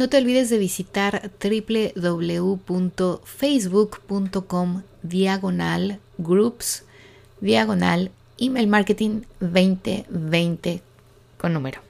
No te olvides de visitar www.facebook.com diagonal groups diagonal email marketing 2020 con número.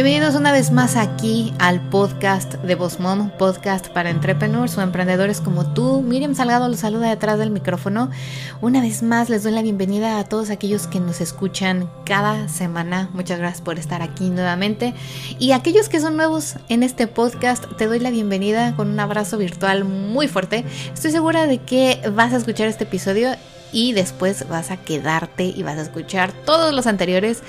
Bienvenidos una vez más aquí al podcast de Boss Mom, podcast para entrepreneurs o emprendedores como tú. Miriam Salgado los saluda detrás del micrófono. Una vez más les doy la bienvenida a todos aquellos que nos escuchan cada semana. Muchas gracias por estar aquí nuevamente. Y aquellos que son nuevos en este podcast, te doy la bienvenida con un abrazo virtual muy fuerte. Estoy segura de que vas a escuchar este episodio y después vas a quedarte y vas a escuchar todos los anteriores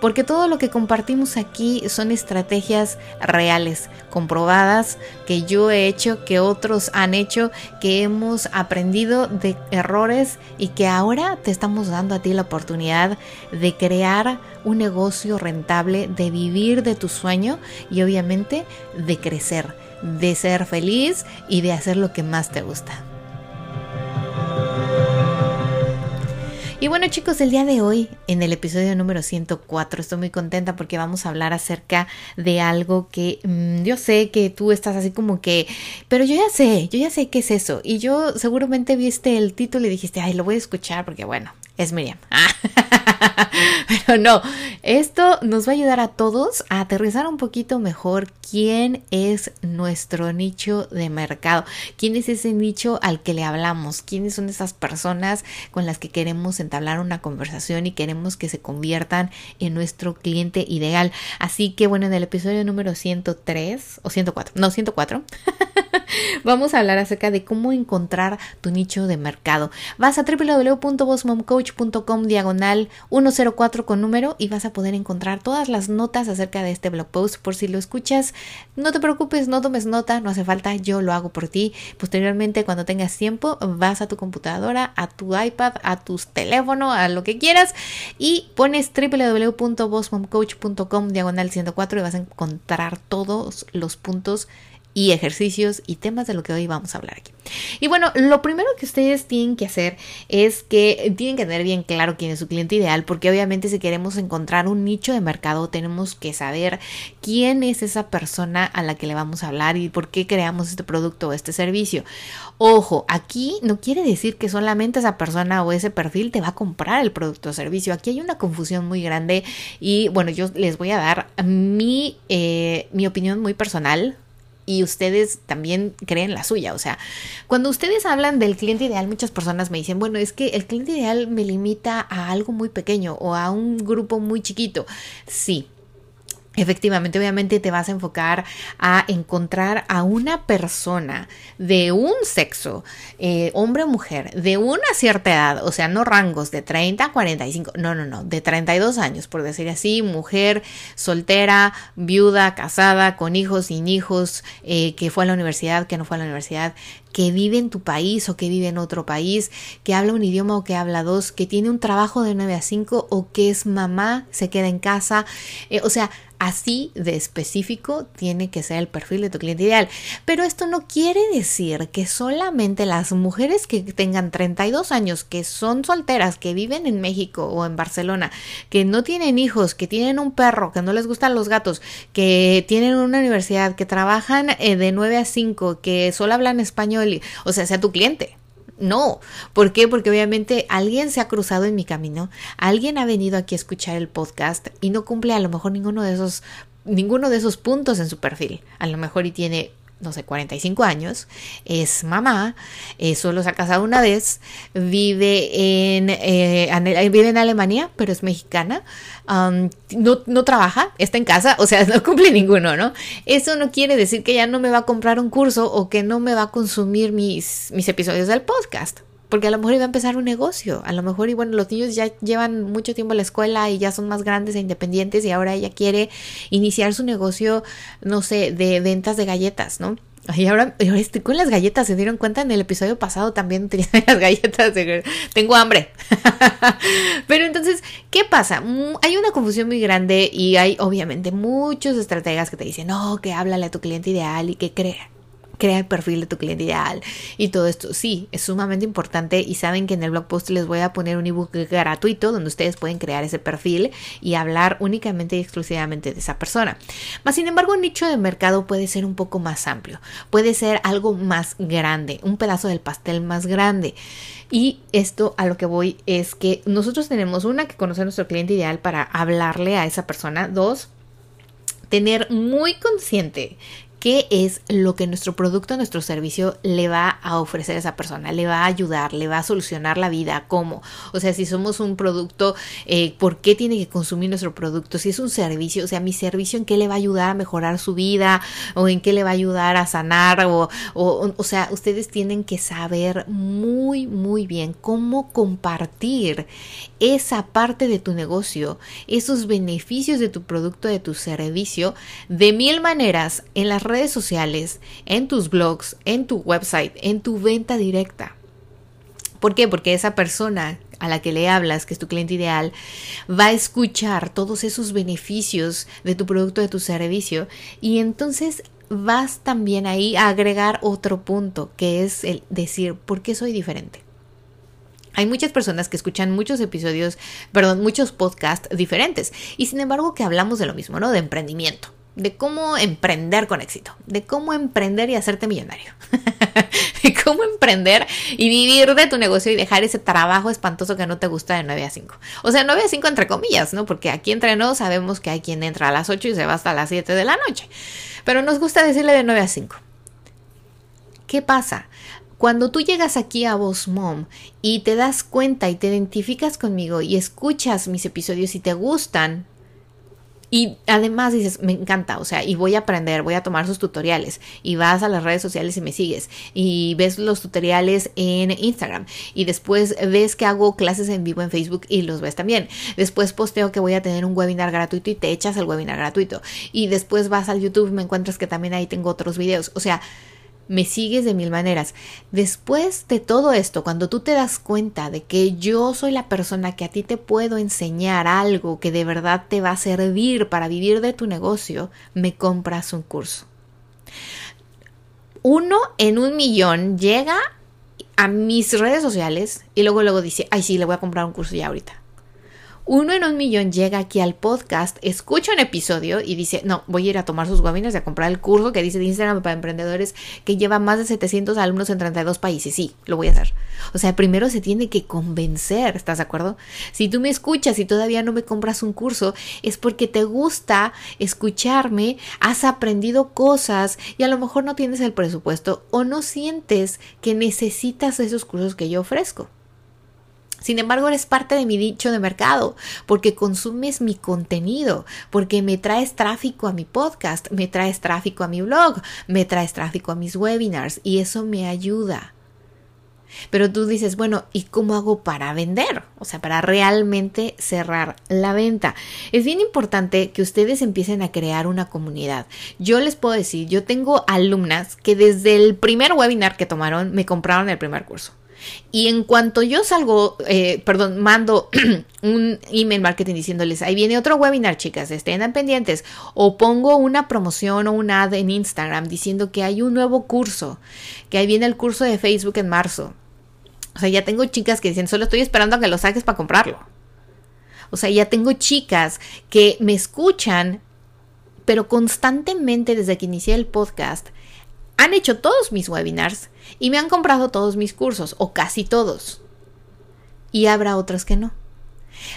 porque todo lo que compartimos aquí son estrategias reales, comprobadas, que yo he hecho, que otros han hecho, que hemos aprendido de errores y que ahora te estamos dando a ti la oportunidad de crear un negocio rentable, de vivir de tu sueño y obviamente de crecer, de ser feliz y de hacer lo que más te gusta. Y bueno chicos, el día de hoy, en el episodio número 104, estoy muy contenta porque vamos a hablar acerca de algo que mm, yo sé que tú estás así como que, pero yo ya sé, yo ya sé qué es eso. Y yo seguramente viste el título y dijiste, ay, lo voy a escuchar porque bueno, es Miriam. Pero no, esto nos va a ayudar a todos a aterrizar un poquito mejor quién es nuestro nicho de mercado, quién es ese nicho al que le hablamos, quiénes son esas personas con las que queremos entablar una conversación y queremos que se conviertan en nuestro cliente ideal. Así que bueno, en el episodio número 103 o 104, no 104, vamos a hablar acerca de cómo encontrar tu nicho de mercado. Vas a www.bossmomcoach.com diagonal 104 con número y vas a poder encontrar todas las notas acerca de este blog post por si lo escuchas. No te preocupes, no tomes nota, no hace falta, yo lo hago por ti. Posteriormente, cuando tengas tiempo, vas a tu computadora, a tu iPad, a tus teléfonos, a lo que quieras y pones www.bossmomcoach.com diagonal 104 y vas a encontrar todos los puntos y ejercicios y temas de lo que hoy vamos a hablar aquí. Y bueno, lo primero que ustedes tienen que hacer es que tienen que tener bien claro quién es su cliente ideal, porque obviamente si queremos encontrar un nicho de mercado, tenemos que saber quién es esa persona a la que le vamos a hablar y por qué creamos este producto o este servicio. Ojo, aquí no quiere decir que solamente esa persona o ese perfil te va a comprar el producto o servicio. Aquí hay una confusión muy grande y bueno, yo les voy a dar mi, eh, mi opinión muy personal y ustedes también creen la suya. O sea, cuando ustedes hablan del cliente ideal, muchas personas me dicen, bueno, es que el cliente ideal me limita a algo muy pequeño o a un grupo muy chiquito. Sí, Efectivamente, obviamente te vas a enfocar a encontrar a una persona de un sexo, eh, hombre o mujer, de una cierta edad, o sea, no rangos de 30 a 45, no, no, no, de 32 años, por decir así, mujer soltera, viuda, casada, con hijos, sin hijos, eh, que fue a la universidad, que no fue a la universidad, que vive en tu país o que vive en otro país, que habla un idioma o que habla dos, que tiene un trabajo de 9 a 5 o que es mamá, se queda en casa. Eh, o sea, así de específico tiene que ser el perfil de tu cliente ideal. Pero esto no quiere decir que solamente las mujeres que tengan 32 años, que son solteras, que viven en México o en Barcelona, que no tienen hijos, que tienen un perro, que no les gustan los gatos, que tienen una universidad, que trabajan eh, de 9 a 5, que solo hablan español, o sea, sea tu cliente. No, ¿por qué? Porque obviamente alguien se ha cruzado en mi camino, alguien ha venido aquí a escuchar el podcast y no cumple a lo mejor ninguno de esos ninguno de esos puntos en su perfil. A lo mejor y tiene no sé, 45 años, es mamá, eh, solo se ha casado una vez, vive en, eh, vive en Alemania, pero es mexicana, no, no, trabaja, está en casa, o sea, no cumple ninguno, ¿no? Eso no quiere decir que ya no me va a comprar un curso o que no me va a consumir mis, mis episodios del podcast porque a lo mejor iba a empezar un negocio, a lo mejor, y bueno, los niños ya llevan mucho tiempo en la escuela y ya son más grandes e independientes y ahora ella quiere iniciar su negocio, no sé, de ventas de galletas, ¿no? Y ahora, estoy con las galletas, se dieron cuenta en el episodio pasado también tenía las galletas, tengo hambre. Pero entonces, ¿qué pasa? Hay una confusión muy grande y hay obviamente muchos estrategas que te dicen, no, que háblale a tu cliente ideal y que crea crea el perfil de tu cliente ideal y todo esto. Sí, es sumamente importante y saben que en el blog post les voy a poner un ebook gratuito donde ustedes pueden crear ese perfil y hablar únicamente y exclusivamente de esa persona. Más sin embargo, un nicho de mercado puede ser un poco más amplio, puede ser algo más grande, un pedazo del pastel más grande. Y esto a lo que voy es que nosotros tenemos una que conocer a nuestro cliente ideal para hablarle a esa persona, dos, tener muy consciente qué es lo que nuestro producto, nuestro servicio le va a ofrecer a esa persona, le va a ayudar, le va a solucionar la vida, cómo. O sea, si somos un producto, eh, ¿por qué tiene que consumir nuestro producto? Si es un servicio, o sea, mi servicio en qué le va a ayudar a mejorar su vida o en qué le va a ayudar a sanar o, o, o sea, ustedes tienen que saber muy, muy bien cómo compartir esa parte de tu negocio, esos beneficios de tu producto, de tu servicio, de mil maneras en las redes redes sociales, en tus blogs, en tu website, en tu venta directa. ¿Por qué? Porque esa persona a la que le hablas, que es tu cliente ideal, va a escuchar todos esos beneficios de tu producto, de tu servicio, y entonces vas también ahí a agregar otro punto, que es el decir, ¿por qué soy diferente? Hay muchas personas que escuchan muchos episodios, perdón, muchos podcasts diferentes, y sin embargo que hablamos de lo mismo, ¿no? De emprendimiento de cómo emprender con éxito, de cómo emprender y hacerte millonario, de cómo emprender y vivir de tu negocio y dejar ese trabajo espantoso que no te gusta de 9 a 5. O sea, 9 a 5 entre comillas, ¿no? Porque aquí entre nosotros sabemos que hay quien entra a las 8 y se va hasta las 7 de la noche. Pero nos gusta decirle de 9 a 5. ¿Qué pasa? Cuando tú llegas aquí a Voz Mom y te das cuenta y te identificas conmigo y escuchas mis episodios y te gustan, y además dices, me encanta, o sea, y voy a aprender, voy a tomar sus tutoriales. Y vas a las redes sociales y me sigues. Y ves los tutoriales en Instagram. Y después ves que hago clases en vivo en Facebook y los ves también. Después posteo que voy a tener un webinar gratuito y te echas el webinar gratuito. Y después vas al YouTube y me encuentras que también ahí tengo otros videos. O sea, me sigues de mil maneras. Después de todo esto, cuando tú te das cuenta de que yo soy la persona que a ti te puedo enseñar algo que de verdad te va a servir para vivir de tu negocio, me compras un curso. Uno en un millón llega a mis redes sociales y luego luego dice, ay sí, le voy a comprar un curso ya ahorita uno en un millón llega aquí al podcast, escucha un episodio y dice, no, voy a ir a tomar sus webinars y a comprar el curso que dice de Instagram para emprendedores que lleva más de 700 alumnos en 32 países. Sí, lo voy a hacer. O sea, primero se tiene que convencer, ¿estás de acuerdo? Si tú me escuchas y todavía no me compras un curso, es porque te gusta escucharme, has aprendido cosas y a lo mejor no tienes el presupuesto o no sientes que necesitas esos cursos que yo ofrezco. Sin embargo, eres parte de mi dicho de mercado porque consumes mi contenido, porque me traes tráfico a mi podcast, me traes tráfico a mi blog, me traes tráfico a mis webinars y eso me ayuda. Pero tú dices, bueno, ¿y cómo hago para vender? O sea, para realmente cerrar la venta. Es bien importante que ustedes empiecen a crear una comunidad. Yo les puedo decir, yo tengo alumnas que desde el primer webinar que tomaron me compraron el primer curso. Y en cuanto yo salgo, eh, perdón, mando un email marketing diciéndoles, ahí viene otro webinar, chicas, estén pendientes. O pongo una promoción o un ad en Instagram diciendo que hay un nuevo curso, que ahí viene el curso de Facebook en marzo. O sea, ya tengo chicas que dicen, solo estoy esperando a que lo saques para comprarlo. O sea, ya tengo chicas que me escuchan, pero constantemente desde que inicié el podcast, han hecho todos mis webinars y me han comprado todos mis cursos, o casi todos. Y habrá otras que no.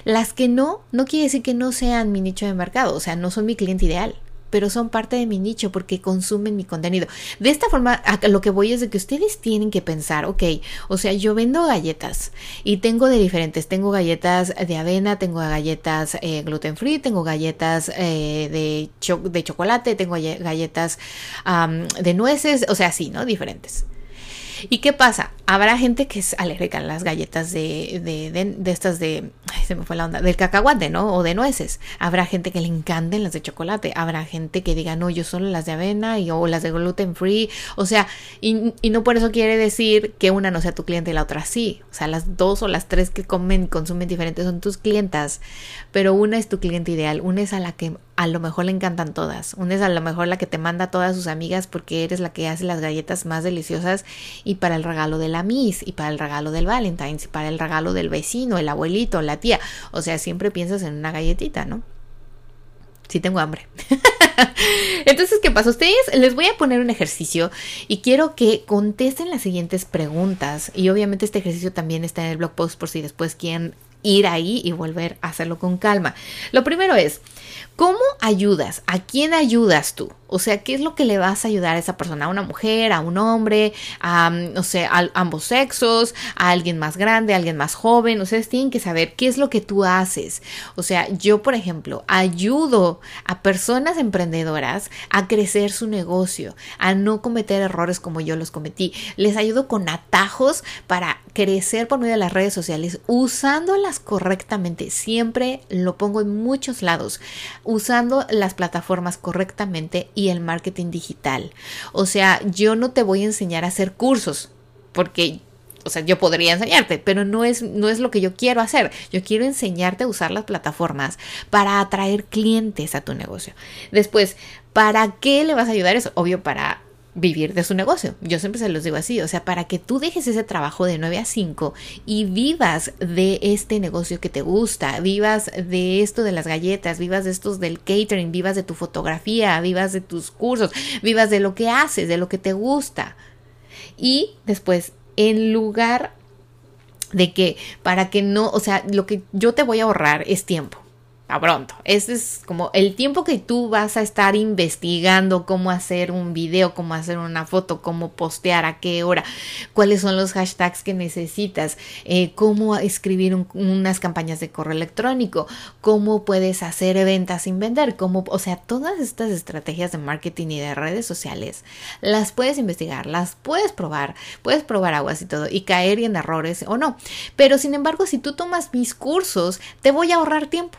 Las que no, no quiere decir que no sean mi nicho de mercado, o sea, no son mi cliente ideal pero son parte de mi nicho porque consumen mi contenido. De esta forma, lo que voy es de que ustedes tienen que pensar, ok, o sea, yo vendo galletas y tengo de diferentes, tengo galletas de avena, tengo galletas eh, gluten free, tengo galletas eh, de, de, chocolate, tengo galletas de nueces, o sea, sí, ¿no? Diferentes. ¿Y qué pasa? habrá gente que es alérgica las galletas de, de, de, estas de, ay, se me fue la onda, del cacahuate, ¿no? O de nueces. Habrá gente que le encanten las de chocolate. Habrá gente que diga, no, yo solo las de avena y, o las de gluten free. O sea, y, y no por eso quiere decir que una no sea tu cliente y la otra sí. O sea, las dos o las tres que comen consumen diferentes son tus clientas. Pero una es tu cliente ideal. Una es a la que a lo mejor le encantan todas. Una es a lo mejor la que te manda a todas sus amigas porque eres la que hace las galletas más deliciosas y para el regalo de la Miss y para el regalo del Valentine's y para el regalo del vecino, el abuelito, la tía. O sea, siempre piensas en una galletita, ¿no? Sí tengo hambre. Entonces, ¿qué pasa? Ustedes les voy a poner un ejercicio y quiero que contesten las siguientes preguntas. Y obviamente este ejercicio también está en el blog post por si después quieren ir ahí y volver a hacerlo con calma. Lo primero es, ¿Cómo ayudas? ¿A quién ayudas tú? O sea, ¿qué es lo que le vas a ayudar a esa persona? ¿A una mujer? ¿A un hombre? ¿A, no sé, a ambos sexos? ¿A alguien más grande? ¿A alguien más joven? Ustedes tienen que saber qué es lo que tú haces. O sea, yo, por ejemplo, ayudo a personas emprendedoras a crecer su negocio, a no cometer errores como yo los cometí. Les ayudo con atajos para crecer por medio de las redes sociales, usándolas correctamente. Siempre lo pongo en muchos lados usando las plataformas correctamente y el marketing digital. O sea, yo no te voy a enseñar a hacer cursos porque o sea, yo podría enseñarte, pero no es, no es lo que yo quiero hacer. Yo quiero enseñarte a usar las plataformas para atraer clientes a tu negocio. Después, ¿para qué le vas a ayudar eso? Obvio, para vivir de su negocio. Yo siempre se los digo así, o sea, para que tú dejes ese trabajo de 9 a 5 y vivas de este negocio que te gusta, vivas de esto de las galletas, vivas de estos del catering, vivas de tu fotografía, vivas de tus cursos, vivas de lo que haces, de lo que te gusta. Y después, en lugar de que para que no, o sea, lo que yo te voy a ahorrar es tiempo a pronto. Ese es como el tiempo que tú vas a estar investigando cómo hacer un video, cómo hacer una foto, cómo postear, a qué hora, cuáles son los hashtags que necesitas, eh, cómo escribir unas campañas de correo electrónico, cómo puedes hacer ventas sin vender, cómo, o sea, todas estas estrategias de marketing y de redes sociales las puedes investigar, las puedes probar, puedes probar aguas y todo y caer en errores o no. Pero sin embargo, si tú tomas mis cursos, te voy a ahorrar tiempo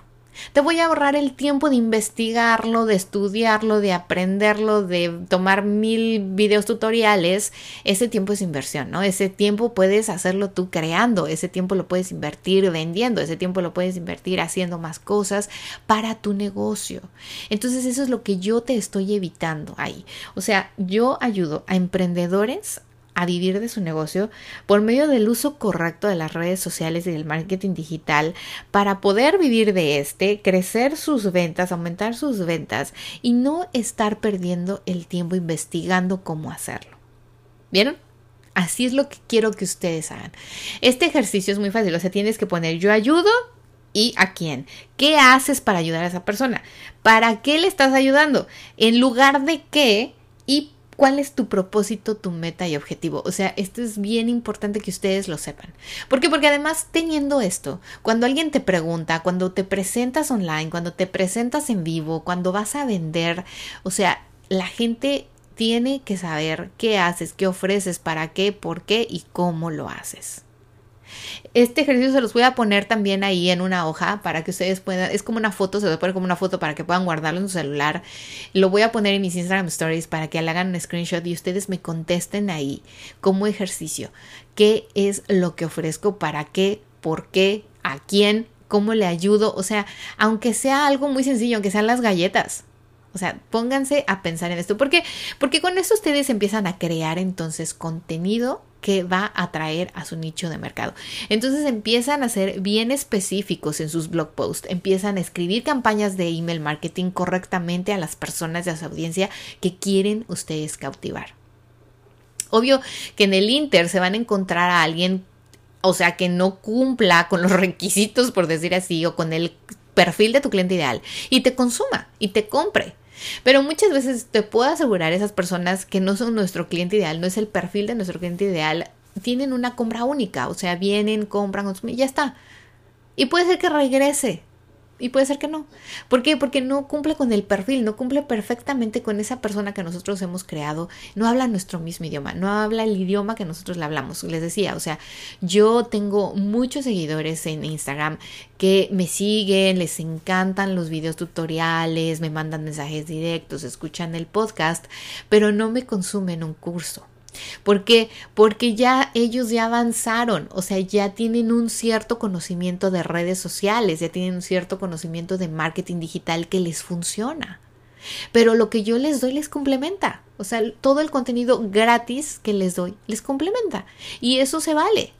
te voy a ahorrar el tiempo de investigarlo, de estudiarlo, de aprenderlo, de tomar mil videos tutoriales. Ese tiempo es inversión, ¿no? Ese tiempo puedes hacerlo tú creando, ese tiempo lo puedes invertir vendiendo, ese tiempo lo puedes invertir haciendo más cosas para tu negocio. Entonces eso es lo que yo te estoy evitando ahí. O sea, yo ayudo a emprendedores a vivir de su negocio por medio del uso correcto de las redes sociales y del marketing digital para poder vivir de este, crecer sus ventas, aumentar sus ventas y no estar perdiendo el tiempo investigando cómo hacerlo. ¿Vieron? Así es lo que quiero que ustedes hagan. Este ejercicio es muy fácil, o sea, tienes que poner yo ayudo y a quién. ¿Qué haces para ayudar a esa persona? ¿Para qué le estás ayudando? En lugar de qué y cuál es tu propósito, tu meta y objetivo. O sea, esto es bien importante que ustedes lo sepan. ¿Por qué? Porque además teniendo esto, cuando alguien te pregunta, cuando te presentas online, cuando te presentas en vivo, cuando vas a vender, o sea, la gente tiene que saber qué haces, qué ofreces, para qué, por qué y cómo lo haces. Este ejercicio se los voy a poner también ahí en una hoja para que ustedes puedan, es como una foto, se a poner como una foto para que puedan guardarlo en su celular. Lo voy a poner en mis Instagram Stories para que le hagan un screenshot y ustedes me contesten ahí como ejercicio. ¿Qué es lo que ofrezco? ¿Para qué? ¿Por qué? ¿A quién? ¿Cómo le ayudo? O sea, aunque sea algo muy sencillo, aunque sean las galletas, o sea, pónganse a pensar en esto. ¿Por qué? Porque con eso ustedes empiezan a crear entonces contenido que va a atraer a su nicho de mercado. Entonces empiezan a ser bien específicos en sus blog posts, empiezan a escribir campañas de email marketing correctamente a las personas de su audiencia que quieren ustedes cautivar. Obvio que en el Inter se van a encontrar a alguien, o sea, que no cumpla con los requisitos, por decir así, o con el perfil de tu cliente ideal y te consuma y te compre. Pero muchas veces te puedo asegurar esas personas que no son nuestro cliente ideal, no es el perfil de nuestro cliente ideal, tienen una compra única, o sea, vienen, compran, consumen y ya está. Y puede ser que regrese, y puede ser que no. ¿Por qué? Porque no cumple con el perfil, no cumple perfectamente con esa persona que nosotros hemos creado, no habla nuestro mismo idioma, no habla el idioma que nosotros le hablamos. Les decía, o sea, yo tengo muchos seguidores en Instagram que me siguen, les encantan los videos tutoriales, me mandan mensajes directos, escuchan el podcast, pero no me consumen un curso. ¿Por qué? Porque ya ellos ya avanzaron, o sea, ya tienen un cierto conocimiento de redes sociales, ya tienen un cierto conocimiento de marketing digital que les funciona. Pero lo que yo les doy les complementa. O sea, todo el contenido gratis que les doy les complementa. Y eso se vale.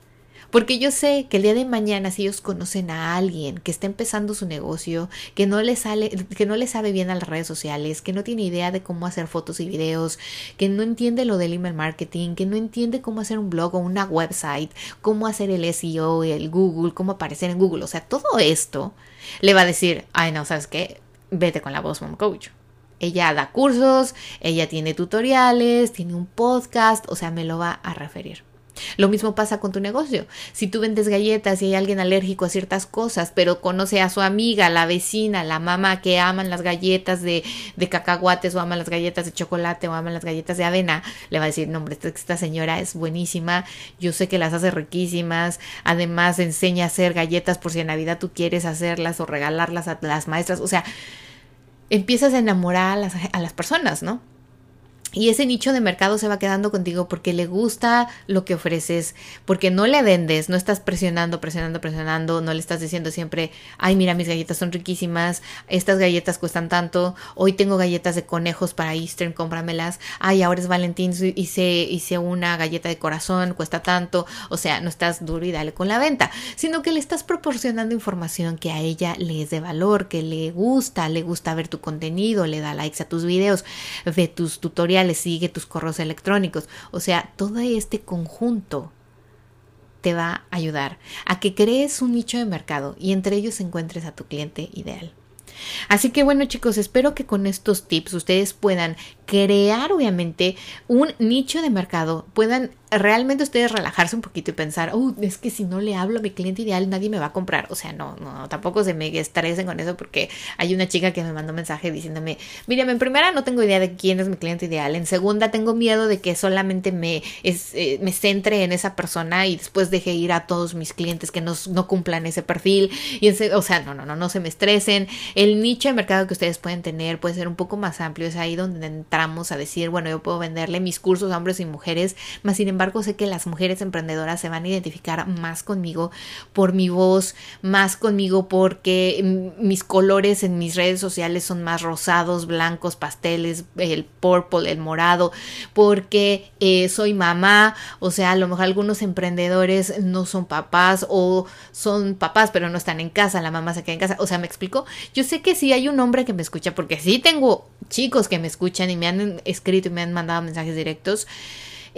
Porque yo sé que el día de mañana, si ellos conocen a alguien que está empezando su negocio, que no le sale, que no le sabe bien a las redes sociales, que no tiene idea de cómo hacer fotos y videos, que no entiende lo del email marketing, que no entiende cómo hacer un blog o una website, cómo hacer el SEO, el Google, cómo aparecer en Google, o sea, todo esto le va a decir, ay no, ¿sabes qué? Vete con la Boss Mom Coach. Ella da cursos, ella tiene tutoriales, tiene un podcast, o sea, me lo va a referir. Lo mismo pasa con tu negocio. Si tú vendes galletas y hay alguien alérgico a ciertas cosas, pero conoce a su amiga, la vecina, la mamá que aman las galletas de, de cacahuates o aman las galletas de chocolate o aman las galletas de avena, le va a decir, no hombre, esta, señora es buenísima, yo sé que las hace riquísimas, además enseña a hacer galletas por si en Navidad tú quieres hacerlas o regalarlas a las maestras, o sea, empiezas a enamorar a las, a las personas, ¿no? Y ese nicho de mercado se va quedando contigo porque le gusta lo que ofreces, porque no le vendes, no estás presionando, presionando, presionando, no le estás diciendo siempre, ay, mira, mis galletas son riquísimas, estas galletas cuestan tanto, hoy tengo galletas de conejos para Eastern, cómpramelas, ay, ahora es Valentín, hice, hice una galleta de corazón, cuesta tanto, o sea, no estás duro y dale con la venta, sino que le estás proporcionando información que a ella le es de valor, que le gusta, le gusta ver tu contenido, le da likes a tus videos, ve tus tutoriales, le sigue tus correos electrónicos. O sea, todo este conjunto te va a ayudar a que crees un nicho de mercado y entre ellos encuentres a tu cliente ideal. Así que bueno chicos, espero que con estos tips ustedes puedan crear obviamente un nicho de mercado, puedan realmente ustedes relajarse un poquito y pensar, oh, es que si no le hablo a mi cliente ideal nadie me va a comprar. O sea, no, no, tampoco se me estresen con eso porque hay una chica que me mandó un mensaje diciéndome, mírame, en primera no tengo idea de quién es mi cliente ideal, en segunda tengo miedo de que solamente me, eh, me centre en esa persona y después deje ir a todos mis clientes que no, no cumplan ese perfil. Y o sea, no, no, no, no se me estresen. El nicho de mercado que ustedes pueden tener puede ser un poco más amplio, es ahí donde entra a decir, bueno, yo puedo venderle mis cursos a hombres y mujeres, más sin embargo sé que las mujeres emprendedoras se van a identificar más conmigo por mi voz, más conmigo porque mis colores en mis redes sociales son más rosados, blancos, pasteles, el purple, el morado, porque eh, soy mamá, o sea, a lo mejor algunos emprendedores no son papás o son papás pero no están en casa, la mamá se queda en casa, o sea, me explico, yo sé que si hay un hombre que me escucha, porque sí tengo chicos que me escuchan y me han escrito y me han mandado mensajes directos.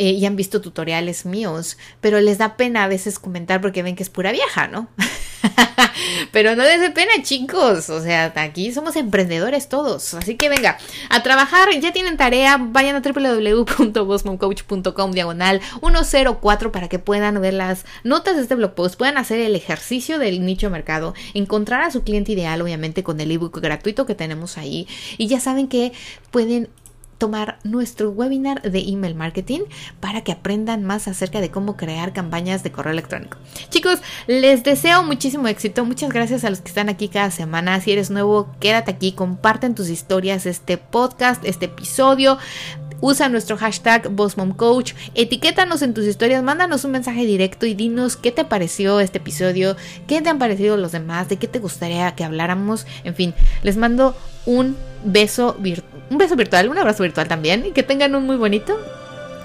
Eh, y han visto tutoriales míos, pero les da pena a veces comentar porque ven que es pura vieja, ¿no? pero no les dé pena, chicos. O sea, aquí somos emprendedores todos. Así que venga, a trabajar. Ya tienen tarea. Vayan a www.bosmoncoach.com diagonal 104 para que puedan ver las notas de este blog post. Puedan hacer el ejercicio del nicho de mercado. Encontrar a su cliente ideal, obviamente, con el ebook gratuito que tenemos ahí. Y ya saben que pueden tomar nuestro webinar de email marketing para que aprendan más acerca de cómo crear campañas de correo electrónico. Chicos, les deseo muchísimo éxito. Muchas gracias a los que están aquí cada semana. Si eres nuevo, quédate aquí, comparten tus historias, este podcast, este episodio. Usa nuestro hashtag BossMomCoach, etiquétanos en tus historias, mándanos un mensaje directo y dinos qué te pareció este episodio, qué te han parecido los demás, de qué te gustaría que habláramos. En fin, les mando un beso, un beso virtual, un abrazo virtual también y que tengan un muy bonito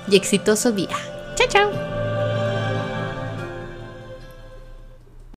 y exitoso día. Chao, chao.